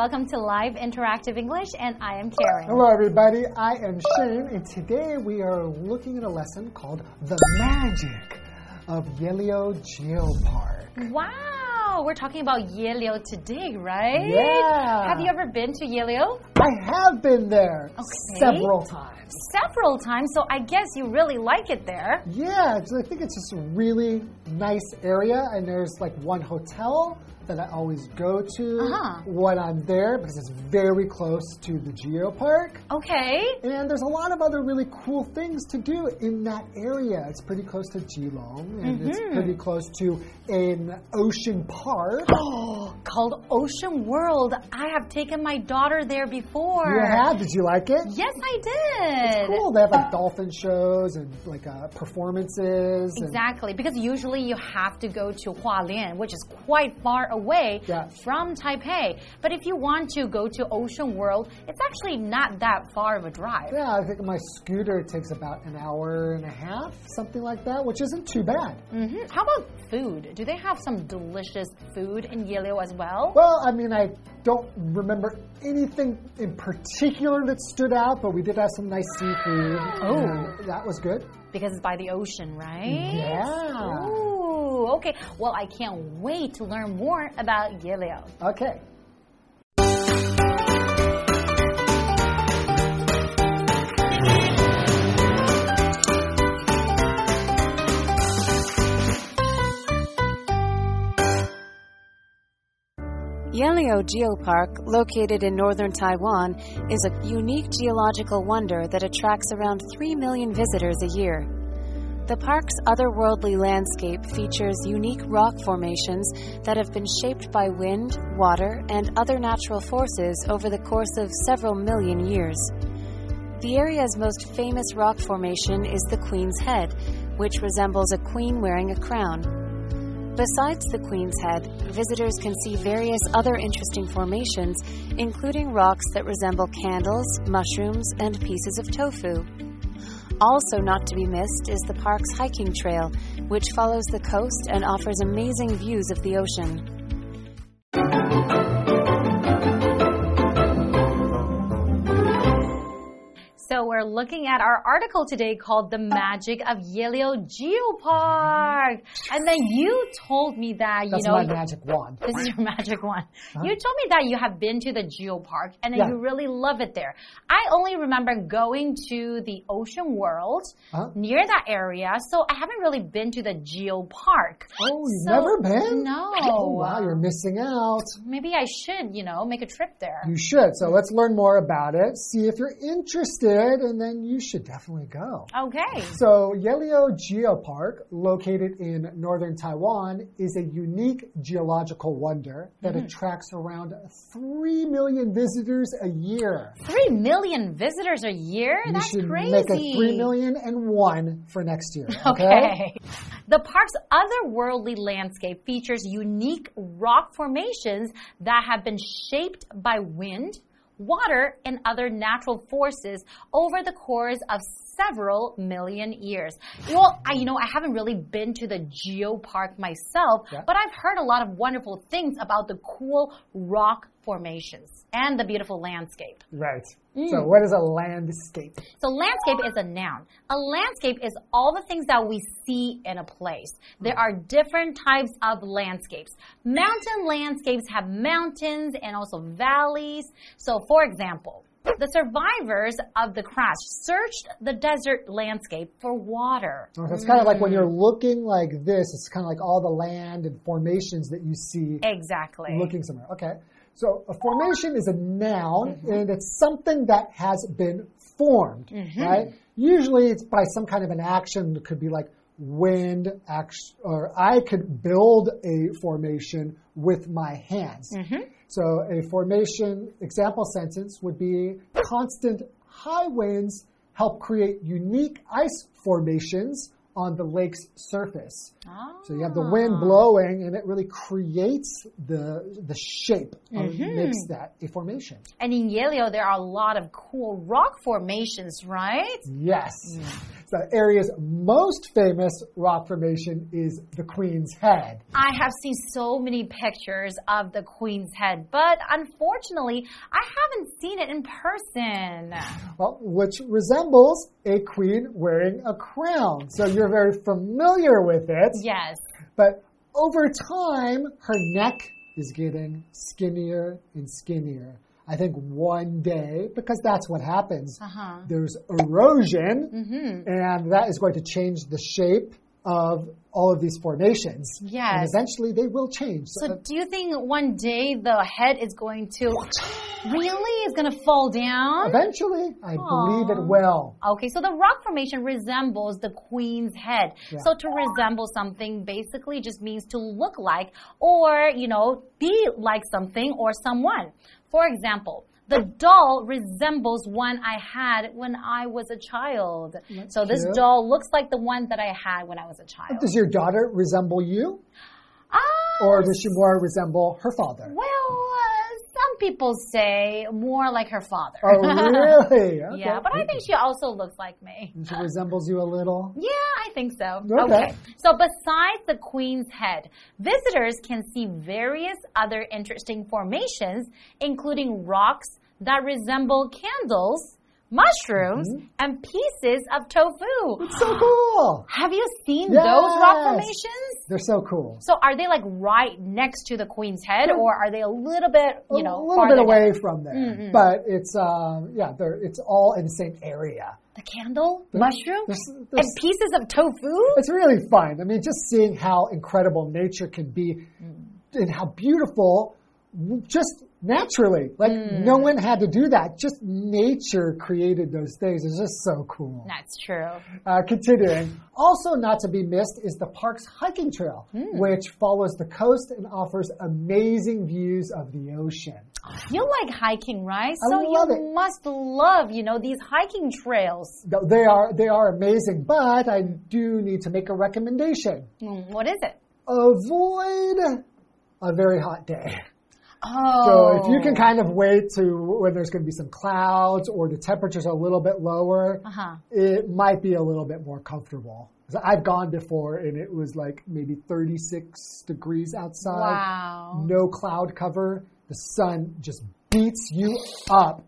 welcome to Live Interactive English, and I am Karen. Hello, everybody. I am Shane, and today we are looking at a lesson called The Magic of Yehliu Geopark. Wow, we're talking about Yehliu today, right? Yeah. Have you ever been to Yehliu? I have been there Okay. several times. Several times, so I guess you really like it there. Yeah, I think it's just a really nice area, and there's like one hotel that I always go to Uh-huh. when I'm there because it's very close to the Geopark. Okay. And there's a lot of other really cool things to do in that area. It's pretty close to Keelung, and it's Mm-hmm. pretty close to an ocean park. Oh, called Ocean World. I have taken my daughter there before. You have? Did you like it? Yes, I did. It's cool. They have like dolphin shows and like uh, performances. and- Exactly, because usually you have to go to Hualien, which is quite far away Yeah. from Taipei. But if you want to go to Ocean World, it's actually not that far of a drive. Yeah, I think my scooter takes about an hour and a half, something like that, which isn't too bad. hmm How about food? Do they have some delicious food in Yehliu as well? Well, I mean, I don't remember anything in particular that stood out, but we did have some nice seafood. Oh. that was good. Because it's by the ocean, right? Yeah. Ooh, okay. Well, I can't wait to learn more about Yehliu. Okay. Yehliu Geopark, located in northern Taiwan, is a unique geological wonder that attracts around 3 million visitors a year. The park's otherworldly landscape features unique rock formations that have been shaped by wind, water, and other natural forces over the course of several million years. The area's most famous rock formation is the Queen's Head, which resembles a queen wearing a crown. Besides the Queen's Head, visitors can see various other interesting formations, including rocks that resemble candles, mushrooms, and pieces of tofu. Also, not to be missed is the park's hiking trail, which follows the coast and offers amazing views of the ocean. We're looking at our article today called The Magic of Yehliu Geopark. And then you told me that, you That's know, my magic wand. this is your magic one. You told me that you have been to the Geopark and then Yeah. you really love it there. I only remember going to the Ocean World Huh? near that area, so I haven't really been to the Geopark. Oh, you've So- never been? No. Oh, wow, you're missing out. Maybe I should, you know, make a trip there. You should. So let's learn more about it, see if you're interested, and then you should definitely go. Okay. So, Yehliu Geopark, located in northern Taiwan, is a unique geological wonder that Mm-hmm. attracts around 3 million visitors a year. Three million visitors a year? You That's should crazy. make a 3 million and one for next year. Okay. The park's otherworldly landscape features unique rock formations that have been shaped by wind, water, and other natural forces over the course of several million years. Well, I, you know, I haven't really been to the geopark myself, Yeah. but I've heard a lot of wonderful things about the cool rock formations and the beautiful landscape. Right. Mm. So, what is a landscape? So landscape is a noun. A landscape is all the things that we see in a place. There are different types of landscapes. Mountain landscapes have mountains and also valleys. So for example, the survivors of the crash searched the desert landscape for water. So it's kind of like when Mm. you're looking like this, it's kind of like all the land and formations that you see Exactly. looking somewhere. Okay. So a formation is a noun Mm-hmm. and it's something that has been formed, Mm-hmm. right? Usually it's by some kind of an action. It could be like wind, action, or I could build a formation with my hands. Mm-hmm. So a formation example sentence would be constant high winds help create unique ice formations on the lake's surface. So you have the wind Ah. blowing and it really creates the the shape or Mm-hmm. makes that a formation. And in Yehliu, there are a lot of cool rock formations, right? Yes. The area's most famous rock formation is the Queen's Head. I have seen so many pictures of the Queen's Head, but unfortunately, I haven't seen it in person. Well, which resembles a queen wearing a crown. So you're very familiar with it. Yes. But over time, her neck is getting skinnier and skinnier. I think one day, because that's what happens, uh -huh. there's erosion, mm -hmm. and that is going to change the shape of all of these formations. Yes. And eventually they will change. So, do you think one day the head is going to really is going to fall down? Eventually, I Aww. believe it will. Okay, so the rock formation resembles the queen's head. Yeah. So to resemble something basically just means to look like or, you know, be like something or someone. For example, the doll resembles one I had when I was a child. That's so this cute. doll looks like the one that I had when I was a child. Does your daughter resemble you? Uh, or does she more resemble her father? Well, uh, some people say more like her father. Oh, really? Okay. yeah, but I think she also looks like me. And she resembles you a little? Yeah, I think so. Okay. okay. So, besides the queen's head, visitors can see various other interesting formations, including rocks that resemble candles mushrooms, mm -hmm. and pieces of tofu. It's so cool. Have you seen yes. those rock formations? They're so cool. So are they like right next to the queen's head or are they a little bit, you know, a little bit away down? from there. Mm -hmm. But it's um yeah, they're it's all in the same area. The candle, there's, mushroom, there's, there's, and pieces of tofu? It's really fun. I mean, just seeing how incredible nature can be mm. and how beautiful just naturally. Like mm. no one had to do that. Just nature created those things. It's just so cool. That's true. Uh, continuing. Also not to be missed is the park's hiking trail, mm. which follows the coast and offers amazing views of the ocean. You like hiking, right? I so you it. must love, you know, these hiking trails. They are they are amazing, but I do need to make a recommendation. Mm, what is it? Avoid a very hot day. Oh. So if you can kind of wait to when there's going to be some clouds or the temperatures a little bit lower, uh -huh. it might be a little bit more comfortable. I've gone before and it was like maybe 36 degrees outside. Wow. No cloud cover. The sun just beats you up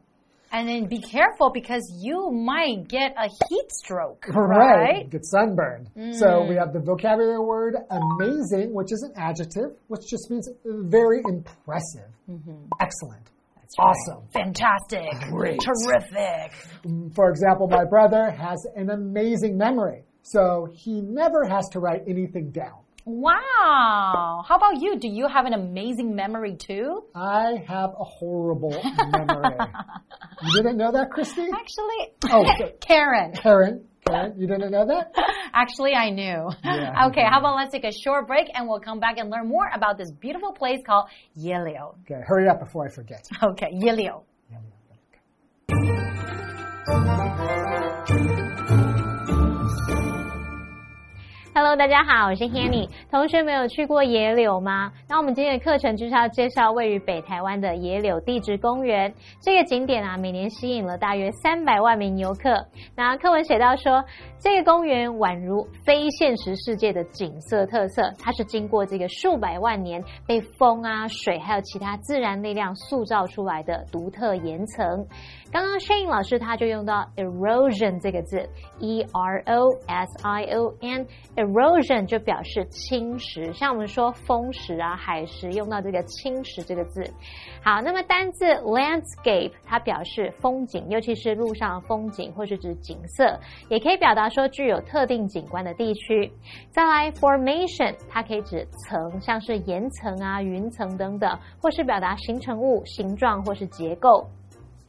and then be careful because you might get a heat stroke. Right. right? Get sunburned. Mm. So we have the vocabulary word amazing, which is an adjective, which just means very impressive. Mm -hmm. Excellent. That's awesome. Right. Fantastic. Great. Terrific. For example, my brother has an amazing memory. So he never has to write anything down. Wow. How about you? Do you have an amazing memory too? I have a horrible memory. you didn't know that, Christy? Actually, oh, Karen. Karen. Karen, you didn't know that? Actually, I knew. Yeah, okay, how about let's take a short break and we'll come back and learn more about this beautiful place called Yehliu. Okay, hurry up before I forget. Okay, Yehliu. Hello，大家好，我是 Hanny。同学们有去过野柳吗？那我们今天的课程就是要介绍位于北台湾的野柳地质公园。这个景点啊，每年吸引了大约三百万名游客。那课文写到说，这个公园宛如非现实世界的景色特色，它是经过这个数百万年被风啊、水还有其他自然力量塑造出来的独特岩层。刚刚 Shane 老师他就用到 erosion 这个字，e-r-o-s-i-o-n Erosion 就表示侵蚀，像我们说风蚀啊、海蚀，用到这个侵蚀这个字。好，那么单字 landscape 它表示风景，尤其是路上的风景或是指景色，也可以表达说具有特定景观的地区。再来 formation 它可以指层，像是岩层啊、云层等等，或是表达形成物、形状或是结构。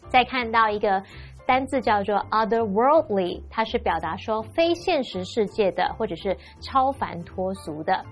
再看到一个单字叫做 otherworldly，它是表达说非现实世界的或者是超凡脱俗的。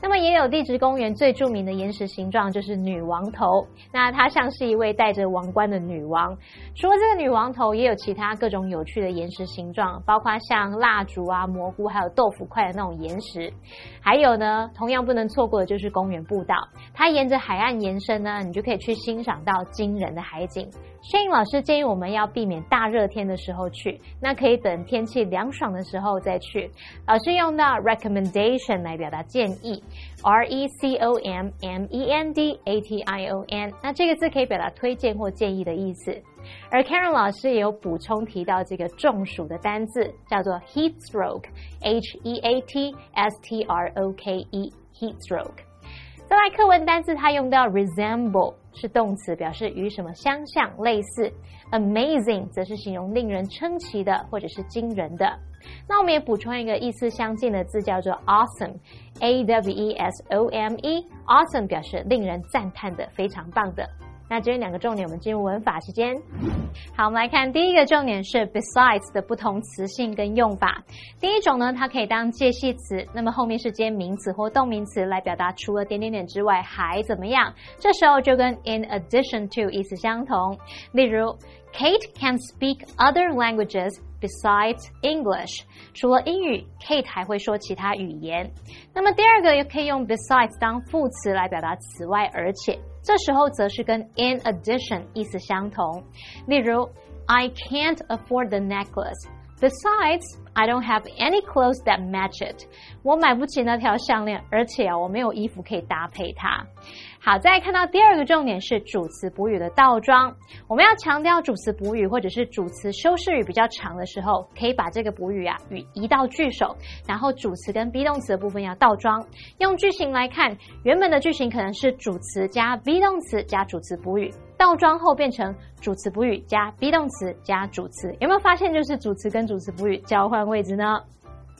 那么也有地质公园最著名的岩石形状就是女王头，那它像是一位戴着王冠的女王。除了这个女王头，也有其他各种有趣的岩石形状，包括像蜡烛啊、蘑菇，还有豆腐块的那种岩石。还有呢，同样不能错过的就是公园步道，它沿着海岸延伸呢，你就可以去欣赏到惊人的海景。摄影老师建议我们要避免大热天的时候去，那可以等天气凉爽的时候再去。老师用到 recommendation 来表达建议，R E C O M M E N D A T I O N，那这个字可以表达推荐或建议的意思。而 Karen 老师也有补充提到这个中暑的单字，叫做 heat stroke，H E A T S T R O K E，heat stroke。再来课文单词，它用到 resemble 是动词，表示与什么相像、类似；amazing 则是形容令人称奇的或者是惊人的。那我们也补充一个意思相近的字，叫做 awesome，A W E S O M E，awesome 表示令人赞叹的、非常棒的。那今天两个重点，我们进入文法时间。好，我们来看第一个重点是 besides 的不同词性跟用法。第一种呢，它可以当介系词，那么后面是接名词或动名词来表达除了点点点之外还怎么样。这时候就跟 in addition to 意思相同。例如 ，Kate can speak other languages besides English。除了英语，Kate 还会说其他语言。那么第二个也可以用 besides 当副词来表达此外而且。这时候则是跟 in addition 意思相同。例如，I can't afford the necklace. Besides, I don't have any clothes that match it. 我买不起那条项链，而且啊，我没有衣服可以搭配它。 好，再看到第二个重点是主词补语的倒装。我们要强调主词补语或者是主词修饰语比较长的时候，可以把这个补语啊语移到句首，然后主词跟 be 动词的部分要倒装。用句型来看，原本的句型可能是主词加 be 动词加主词补语，倒装后变成主词补语加 be 动词加主词。有没有发现就是主词跟主词补语交换位置呢？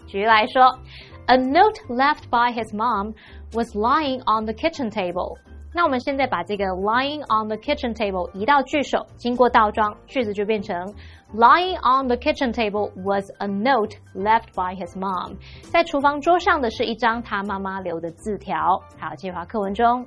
举例来说，A note left by his mom was lying on the kitchen table. 那我们现在把这个 lying on the kitchen table 移到句首，经过倒装，句子就变成 lying on the kitchen table was a note left by his mom。在厨房桌上的是一张他妈妈留的字条。好，计划课文中。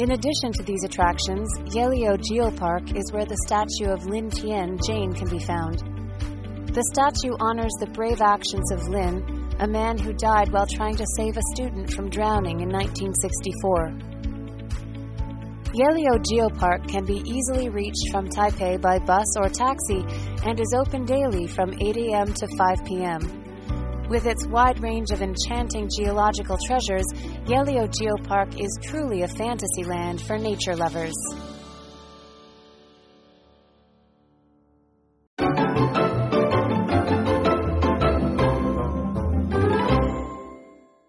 In addition to these attractions, Yehliu Geopark is where the statue of Lin Tien Jane can be found. The statue honors the brave actions of Lin, a man who died while trying to save a student from drowning in 1964. Yehliu Geopark can be easily reached from Taipei by bus or taxi and is open daily from 8 a.m. to 5 p.m. With its wide range of enchanting geological treasures, Yehliu Geopark is truly a fantasy land for nature lovers.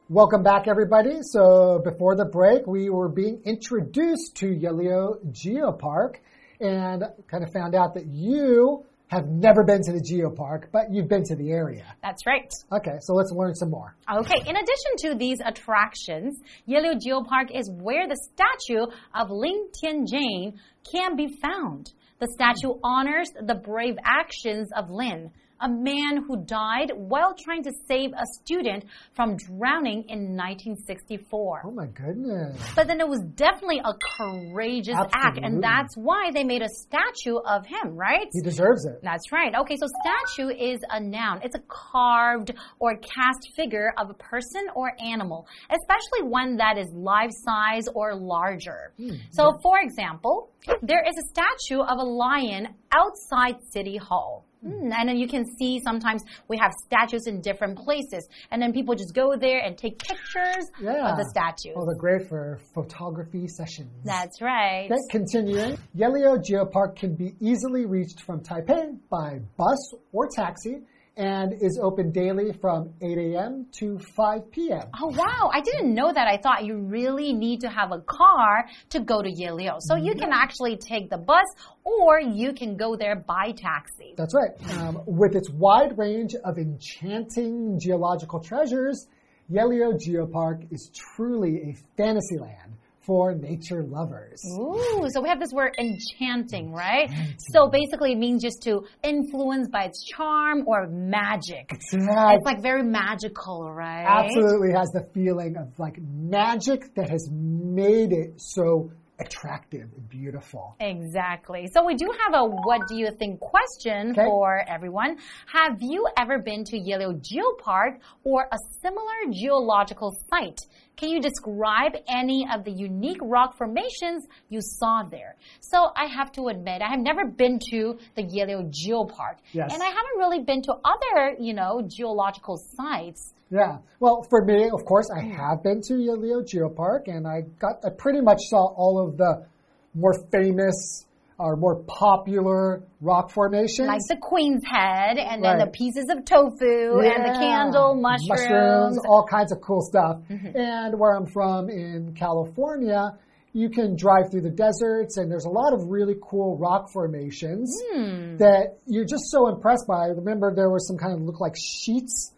Welcome back, everybody. So, before the break, we were being introduced to Yehliu Geopark and kind of found out that you have never been to the geopark, but you've been to the area. That's right. Okay, so let's learn some more. Okay, in addition to these attractions, Yehliu Geopark is where the statue of Lin Tianjin can be found. The statue honors the brave actions of Lin a man who died while trying to save a student from drowning in 1964. Oh my goodness. But then it was definitely a courageous Absolutely. act, and that's why they made a statue of him, right? He deserves it. That's right. Okay, so statue is a noun. It's a carved or cast figure of a person or animal, especially one that is life size or larger. Hmm. So, for example, there is a statue of a lion outside City Hall. Mm, and then you can see sometimes we have statues in different places, and then people just go there and take pictures yeah. of the statues. Oh, they're great for photography sessions. That's right. Okay, continuing. Yehliu Geopark can be easily reached from Taipei by bus or taxi and is open daily from 8 a.m. to 5 p.m. Oh, wow. I didn't know that. I thought you really need to have a car to go to Yehliu. So you can actually take the bus or you can go there by taxi. That's right. Um, with its wide range of enchanting geological treasures, Yehliu Geopark is truly a fantasy land for nature lovers. Ooh, so we have this word enchanting, right? So basically it means just to influence by its charm or magic. Yeah, It's like very magical, right? absolutely has the feeling of like magic that has made it so attractive and beautiful. Exactly. So we do have a what do you think question Okay. for everyone. Have you ever been to Yehliu Geopark or a similar geological site? Can you describe any of the unique rock formations you saw there? So I have to admit, I have never been to the Yehliu Geopark. Yes. And I haven't really been to other, you know, geological sites. Yeah. Well, for me, of course, I hmm. have been to Yehliu Geopark and I got, I pretty much saw all of the more famous or more popular rock formations. Like the Queen's Head, and then the pieces of tofu, and the candle mushrooms. mushrooms, all kinds of cool stuff. Mm-hmm. And where I'm from in California, you can drive through the deserts, and there's a lot of really cool rock formations Hmm. that you're just so impressed by. I remember there were some kind of look like sheets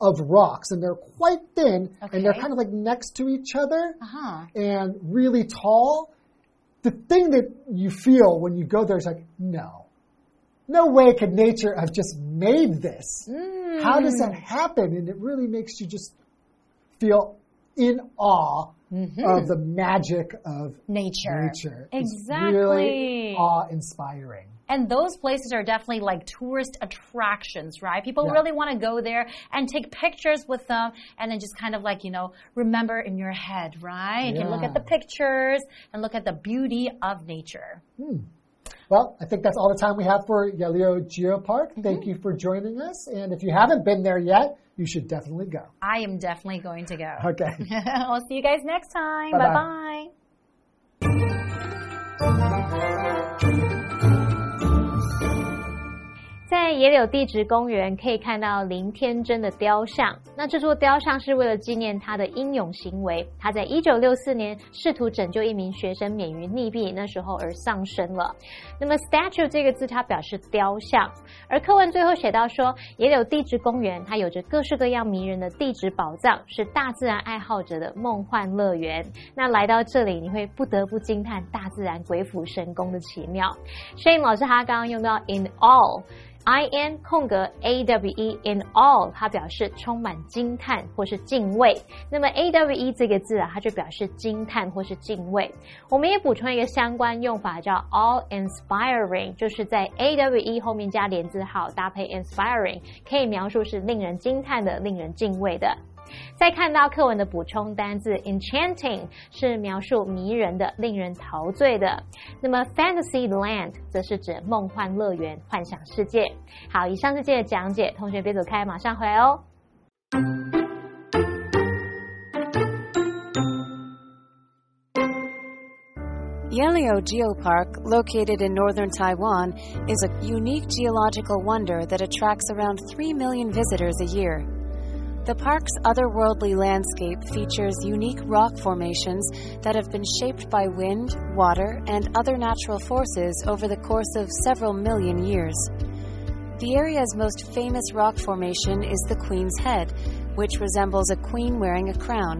of rocks, and they're quite thin, and they're. Kind of like next to each other Uh-huh. and really tall. The thing that you feel when you go there is like, no. No way could nature have just made this. How does that mm. happen? And it really makes you just feel in awe Mm-hmm. of the magic of Nature. nature. Exactly. It's really awe inspiring. And those places are definitely like tourist attractions, right? People Yeah. really want to go there and take pictures with them and then just kind of like, you know, remember in your head, right? You can look at the pictures and look at the beauty of nature. Hmm. Well, I think that's all the time we have for Yehliu Geopark. Mm-hmm. Thank you for joining us. And if you haven't been there yet, you should definitely go. I am definitely going to go. Okay. I'll see you guys next time. Bye-bye. Bye bye. 在野柳地质公园可以看到林天真的雕像。那这座雕像是为了纪念他的英勇行为，他在一九六四年试图拯救一名学生免于溺毙，那时候而丧生了。那么 statue 这个字它表示雕像，而课文最后写到说，野柳地质公园它有着各式各样迷人的地质宝藏，是大自然爱好者的梦幻乐园。那来到这里，你会不得不惊叹大自然鬼斧神工的奇妙。Shane 老师他刚刚用到 in all。I N 空格 A W E in all，它表示充满惊叹或是敬畏。那么 A W E 这个字啊，它就表示惊叹或是敬畏。我们也补充一个相关用法，叫 all inspiring，就是在 A W E 后面加连字号，搭配 inspiring，可以描述是令人惊叹的、令人敬畏的。再看到课文的补充单字 enchanting 是描述迷人的、令人陶醉的。那么 fantasy land 则是指梦幻乐园、幻想世界。好，以上是这的讲解，同学别走开，马上回来哦。Yelio Geopark, located in northern Taiwan, is a unique geological wonder that attracts around 3 million visitors a year. The park's otherworldly landscape features unique rock formations that have been shaped by wind, water, and other natural forces over the course of several million years. The area's most famous rock formation is the Queen's Head, which resembles a queen wearing a crown.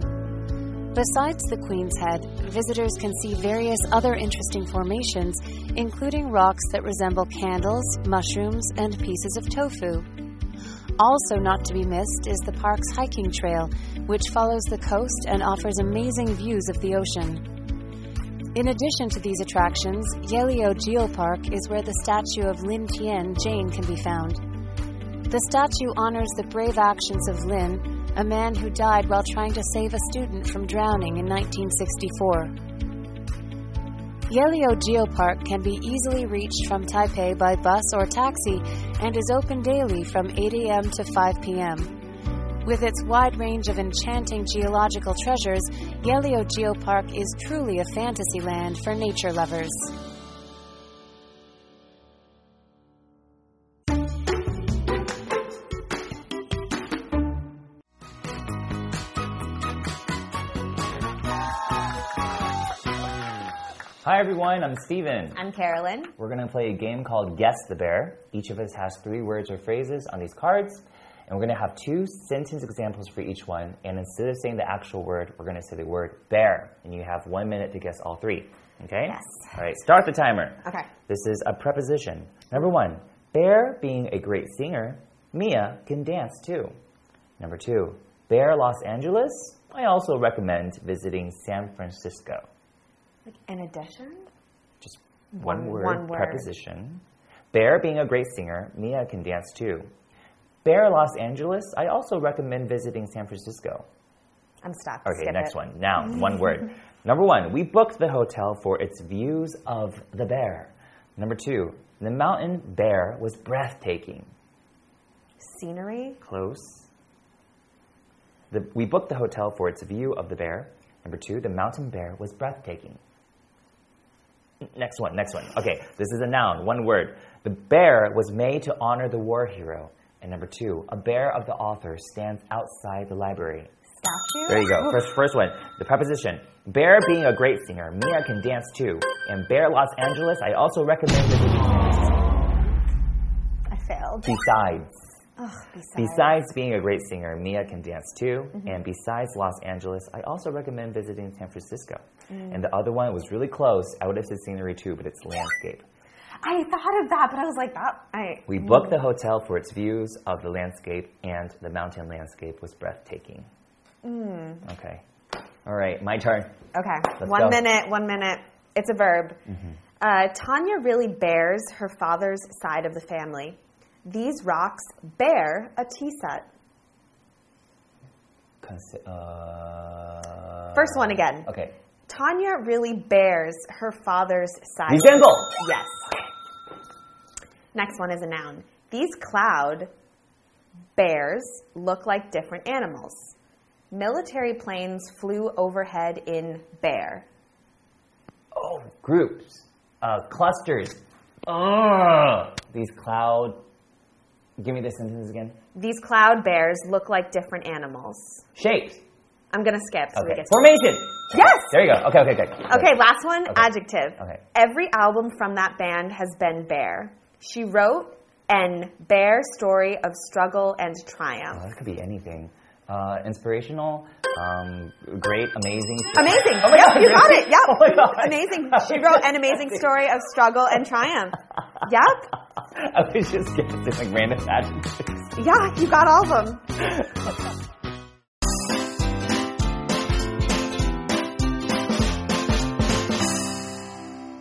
Besides the Queen's Head, visitors can see various other interesting formations, including rocks that resemble candles, mushrooms, and pieces of tofu. Also, not to be missed is the park's hiking trail, which follows the coast and offers amazing views of the ocean. In addition to these attractions, Yehliu Geopark is where the statue of Lin Tian Jane can be found. The statue honors the brave actions of Lin, a man who died while trying to save a student from drowning in 1964. Yehliu Geopark can be easily reached from Taipei by bus or taxi and is open daily from 8 a.m. to 5 p.m. With its wide range of enchanting geological treasures, Yehliu Geopark is truly a fantasy land for nature lovers. Hi everyone, I'm Stephen. I'm Carolyn. We're going to play a game called Guess the Bear. Each of us has three words or phrases on these cards, And we're going to have two sentence examples for each one. And instead of saying the actual word, we're going to say the word bear. And you have one minute to guess all three. Okay? Yes. All right, start the timer. Okay. This is a preposition. Number one, Bear being a great singer, Mia can dance too. Number two, Bear Los Angeles, I also recommend visiting San Francisco. Like in addition? Just one, One- word, one word. preposition. Bear being a great singer, Mia can dance too. Bear Los Angeles, I also recommend visiting San Francisco. I'm stuck. Okay, Skip next it. one. Noun, one word. Number one, we booked the hotel for its views of the bear. Number two, the mountain bear was breathtaking. Scenery. Close. The, we booked the hotel for its view of the bear. Number two, the mountain bear was breathtaking. Next one, next one. Okay, this is a noun, one word. The bear was made to honor the war hero. And number two, a bear of the author stands outside the library. Statue. There you go. First, first one. The preposition. Bear being a great singer, Mia can dance too. And Bear Los Angeles, I also recommend visiting. I failed. Besides. Ugh, besides. Besides being a great singer, Mia can dance too. Mm-hmm. And besides Los Angeles, I also recommend visiting San Francisco. Mm. And the other one was really close. I would have said scenery too, but it's landscape. I thought of that, but I was like, that. I. We mm. booked the hotel for its views of the landscape, and the mountain landscape was breathtaking. Mm. Okay. All right, my turn. Okay. Let's one go. minute. One minute. It's a verb. Mm-hmm. Uh, Tanya really bears her father's side of the family. These rocks bear a tea set. Consi- uh, First one again. Okay. Tanya really bears her father's side. Lee Jungle. Yes. Next one is a noun. These cloud bears look like different animals. Military planes flew overhead in bear. Oh, groups, uh, clusters. Ugh. These cloud. Give me the sentence again. These cloud bears look like different animals. Shapes. I'm gonna skip. So we Okay. get Formation. yes. There you go. Okay, okay, okay. Okay, last one. Okay. Adjective. Okay. Every album from that band has been bare. She wrote an bare story of struggle and triumph. Oh, that could be anything. Uh, inspirational, um, great, amazing. Amazing. Oh my yep, God, you got it. Yep. Oh. Amazing. She wrote an amazing story of struggle and triumph. Yep. I was just guessing like random adjectives. Yeah, you got all of them.